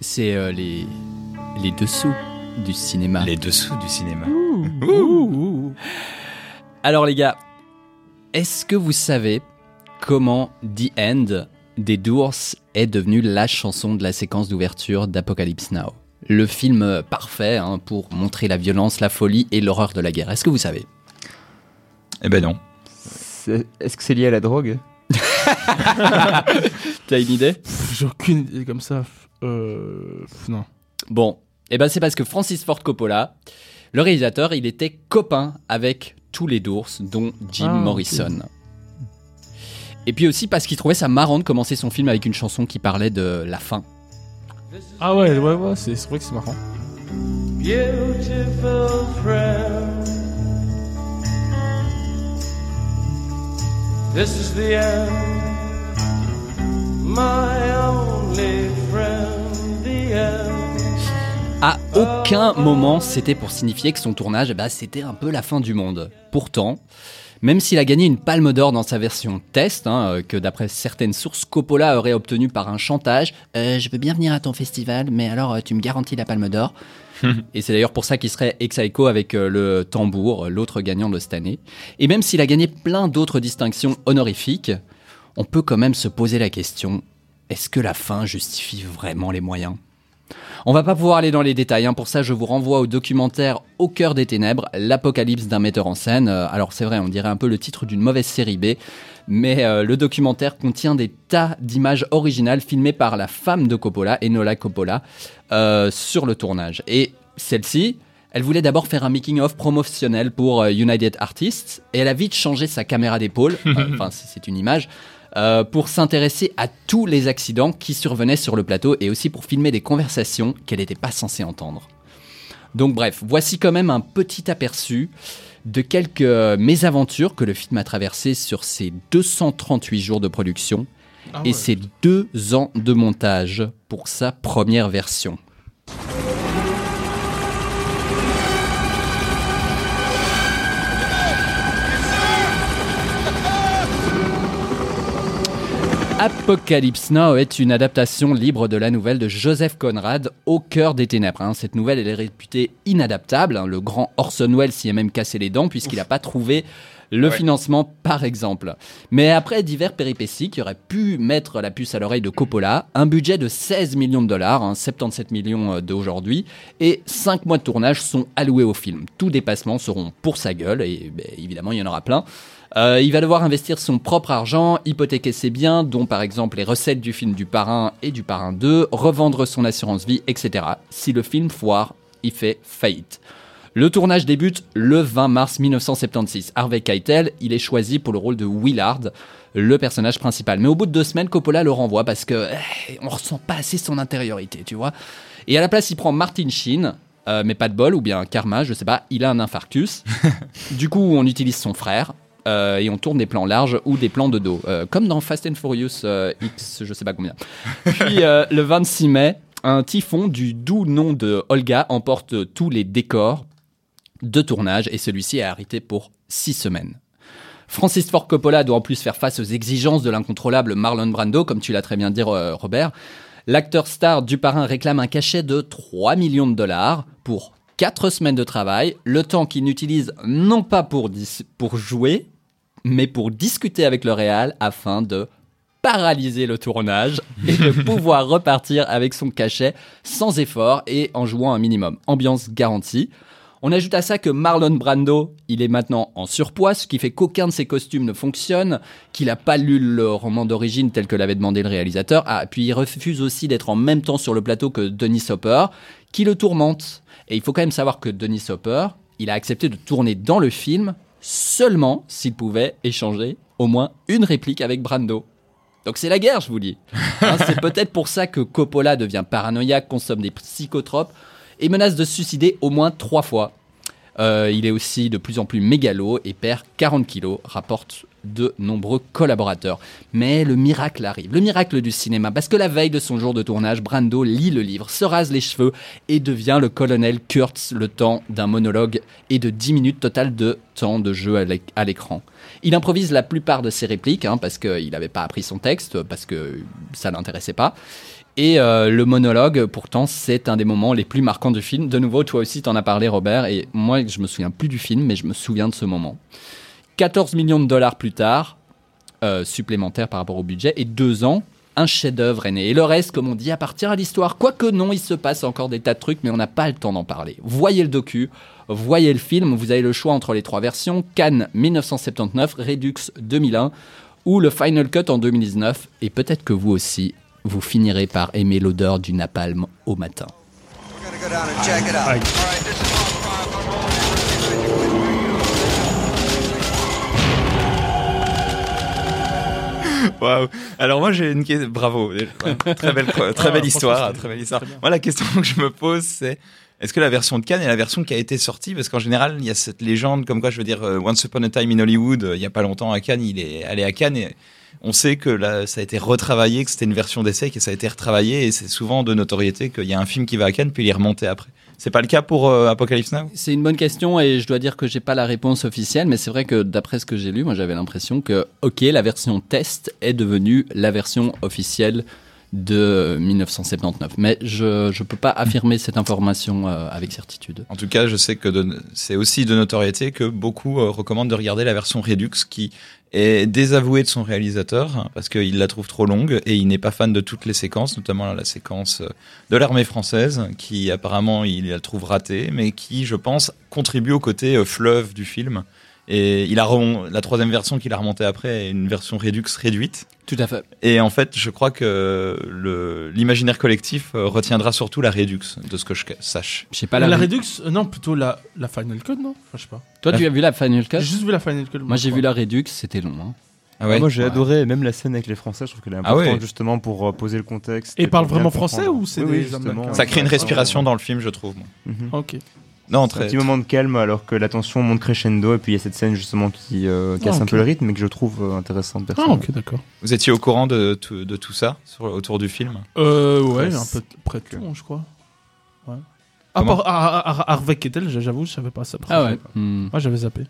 C'est euh, les, les dessous du cinéma. Les dessous du cinéma. Alors les gars, est-ce que vous savez comment The End des Doors est devenu la chanson de la séquence d'ouverture d'Apocalypse Now? Le film parfait hein, pour montrer la violence, la folie et l'horreur de la guerre. Est-ce que vous savez? Eh ben non. C'est- Est-ce que c'est lié à la drogue? T'as une idée? J'ai aucune idée comme ça. Euh, non. Bon, eh ben c'est parce que Francis Ford Coppola, le réalisateur, il était copain avec tous les Doors, dont Jim Ah. Morrison. Et puis aussi parce qu'il trouvait ça marrant de commencer son film avec une chanson qui parlait de la fin. Ah ouais, ouais, ouais, c'est c'est vrai que c'est marrant. beautiful friend. This is the end, À aucun moment c'était pour signifier que son tournage, ben, c'était un peu la fin du monde. Pourtant, même s'il a gagné une palme d'or dans sa version test, hein, euh, que d'après certaines sources Coppola aurait obtenu par un chantage, Euh, je veux bien venir à ton festival, mais alors euh, tu me garantis la palme d'or. Et c'est d'ailleurs pour ça qu'il serait ex aequo avec le tambour, l'autre gagnant de cette année. Et même s'il a gagné plein d'autres distinctions honorifiques, on peut quand même se poser la question est-ce que la fin justifie vraiment les moyens? On va pas pouvoir aller dans les détails, hein. pour ça je vous renvoie au documentaire Au cœur des ténèbres, l'apocalypse d'un metteur en scène. Euh, alors c'est vrai, on dirait un peu le titre d'une mauvaise série B, mais euh, le documentaire contient des tas d'images originales filmées par la femme de Coppola, Enola Coppola, euh, sur le tournage. Et celle-ci, elle voulait d'abord faire un making-of promotionnel pour euh, United Artists, et elle a vite changé sa caméra d'épaule, enfin c'est une image, euh, pour s'intéresser à tous les accidents qui survenaient sur le plateau et aussi pour filmer des conversations qu'elle n'était pas censée entendre. Donc bref, voici quand même un petit aperçu de quelques euh, mésaventures que le film a traversées sur ses 238 jours de production Ah et ses deux ans de montage pour sa première version. Apocalypse Now est une adaptation libre de la nouvelle de Joseph Conrad, Au cœur des ténèbres. hein. Cette nouvelle, elle est réputée inadaptable. hein. Le grand Orson Welles s'y est même cassé les dents puisqu'il n'a pas trouvé le Ouais. financement, par exemple. Mais après divers péripéties qui auraient pu mettre la puce à l'oreille de Coppola, un budget de 16 millions de dollars, hein, 77 millions euh, d'aujourd'hui, et 5 mois de tournage sont alloués au film. Tous dépassements seront pour sa gueule, et ben, évidemment, il y en aura plein. Euh, il va devoir investir son propre argent, hypothéquer ses biens, dont par exemple les recettes du film du Parrain et du Parrain 2, revendre son assurance vie, etc. Si le film foire, il fait faillite. Le tournage débute le 20 mars 1976. Harvey Keitel, il est choisi pour le rôle de Willard, le personnage principal. Mais au bout de deux semaines, Coppola le renvoie parce que eh, on ressent pas assez son intériorité, tu vois. Et à la place, il prend Martin Sheen, euh, mais pas de bol, ou bien Karma, je sais pas, il a un infarctus. du coup, on utilise son frère. euh, et on tourne des plans larges ou des plans de dos, euh, comme dans Fast and Furious X, je sais pas combien. Puis le 26 mai, un typhon du doux nom de Olga emporte tous les décors de tournage et celui-ci est arrêté pour six semaines. Francis Ford Coppola doit en plus faire face aux exigences de l'incontrôlable Marlon Brando, comme tu l'as très bien dit euh, Robert. L'acteur star du parrain réclame un cachet de 3 millions de dollars pour 4 semaines de travail, le temps qu'il n'utilise non pas pour, pour jouer, mais pour discuter avec le Real afin de paralyser le tournage et de pouvoir repartir avec son cachet sans effort et en jouant un minimum. Ambiance garantie. On ajoute à ça que Marlon Brando, il est maintenant en surpoids, ce qui fait qu'aucun de ses costumes ne fonctionne, qu'il n'a pas lu le roman d'origine tel que l'avait demandé le réalisateur. Ah, puis il refuse aussi d'être en même temps sur le plateau que Denis Hopper, qui le tourmente. Et il faut quand même savoir que Denis Hopper, il a accepté de tourner dans le film seulement s'il pouvait échanger au moins une réplique avec Brando. Donc c'est la guerre, je vous dis. Hein, c'est peut-être pour ça que Coppola devient paranoïaque, consomme des psychotropes et menace de se suicider au moins trois fois. Euh, il est aussi de plus en plus mégalo et perd 40 kilos, rapporte de nombreux collaborateurs. Mais le miracle arrive, le miracle du cinéma, parce que la veille de son jour de tournage, Brando lit le livre, se rase les cheveux et devient le colonel Kurtz le temps d'un monologue et de 10 minutes total de temps de jeu à l'éc- à l'écran. Il improvise la plupart de ses répliques, hein, parce qu'il n'avait pas appris son texte, parce que ça l'intéressait pas. Et euh, le monologue, pourtant, c'est un des moments les plus marquants du film. De nouveau, toi aussi, t'en as parlé, Robert. Et moi, je me souviens plus du film, mais je me souviens de ce moment. 14 millions de dollars plus tard, euh, supplémentaires par rapport au budget, et deux ans, un chef-d'œuvre est né. Et le reste, comme on dit, appartient à l'histoire. Quoique non, il se passe encore des tas de trucs, mais on n'a pas le temps d'en parler. Voyez le docu, voyez le film. Vous avez le choix entre les trois versions Cannes 1979, Redux 2001 ou le Final Cut en 2019. Et peut-être que vous aussi, vous finirez par aimer l'odeur du napalm au matin. Waouh. Alors moi j'ai une question. Bravo. Ouais, Très belle, très Ah, belle histoire. Très belle histoire. Moi la question que je me pose c'est est-ce que la version de Cannes est la version qui a été sortie? Parce qu'en général, il y a cette légende comme quoi, je veux dire, euh, Once Upon a Time in Hollywood, euh, il y a pas longtemps à Cannes, il est allé à Cannes et on sait que ça a été retravaillé, que c'était une version d'essai, que ça a été retravaillé et c'est souvent de notoriété qu'il y a un film qui va à Cannes puis il est remonté après. C'est pas le cas pour euh, Apocalypse Now? C'est une bonne question et je dois dire que j'ai pas la réponse officielle, mais c'est vrai que d'après ce que j'ai lu, moi j'avais l'impression que, ok, la version test est devenue la version officielle de 1979. Mais je je peux pas affirmer cette information euh, avec certitude. En tout cas, je sais que c'est aussi de notoriété que beaucoup euh, recommandent de regarder la version Redux qui est désavouée de son réalisateur hein, parce qu'il la trouve trop longue et il n'est pas fan de toutes les séquences, notamment la séquence euh, de l'armée française qui apparemment il la trouve ratée, mais qui, je pense, contribue au côté euh, fleuve du film. Et il a la troisième version qu'il a remontée après est une version Redux réduite. Tout à fait. Et en fait, je crois que le- l'imaginaire collectif euh, retiendra surtout la Redux, de ce que je sache. Je sais pas la, la, Redux euh, Non, plutôt la, la Final Cut, non? Enfin, Je sais pas. Toi, tu as vu la Final Cut? J'ai juste vu la Final Cut. Moi, j'ai vu la Redux, c'était long. hein. Ah ouais? Moi j'ai Ouais. adoré, même la scène avec les Français, je trouve qu'elle est Ah importante ouais. justement pour euh, poser le contexte. Et bien vraiment comprendre. français ou c'est Oui, des oui, justement. Américains Ça crée une respiration dans le film, je trouve. moi. Mhm. Ok. Non, Un très. petit moment de calme alors que la tension monte crescendo et puis il y a cette scène justement qui euh, casse Ah, un ok. peu le rythme mais que je trouve euh, intéressante Ah, personnellement. ok, d'accord. Vous étiez au courant de, tout- de tout ça sur- autour du film? Euh, ouais, un peu près de que- tout, je crois. Ouais. À part Har- Har- Harvey Kettel, j'avoue, je savais pas ça. Ah ouais. Moi, j'avais zappé.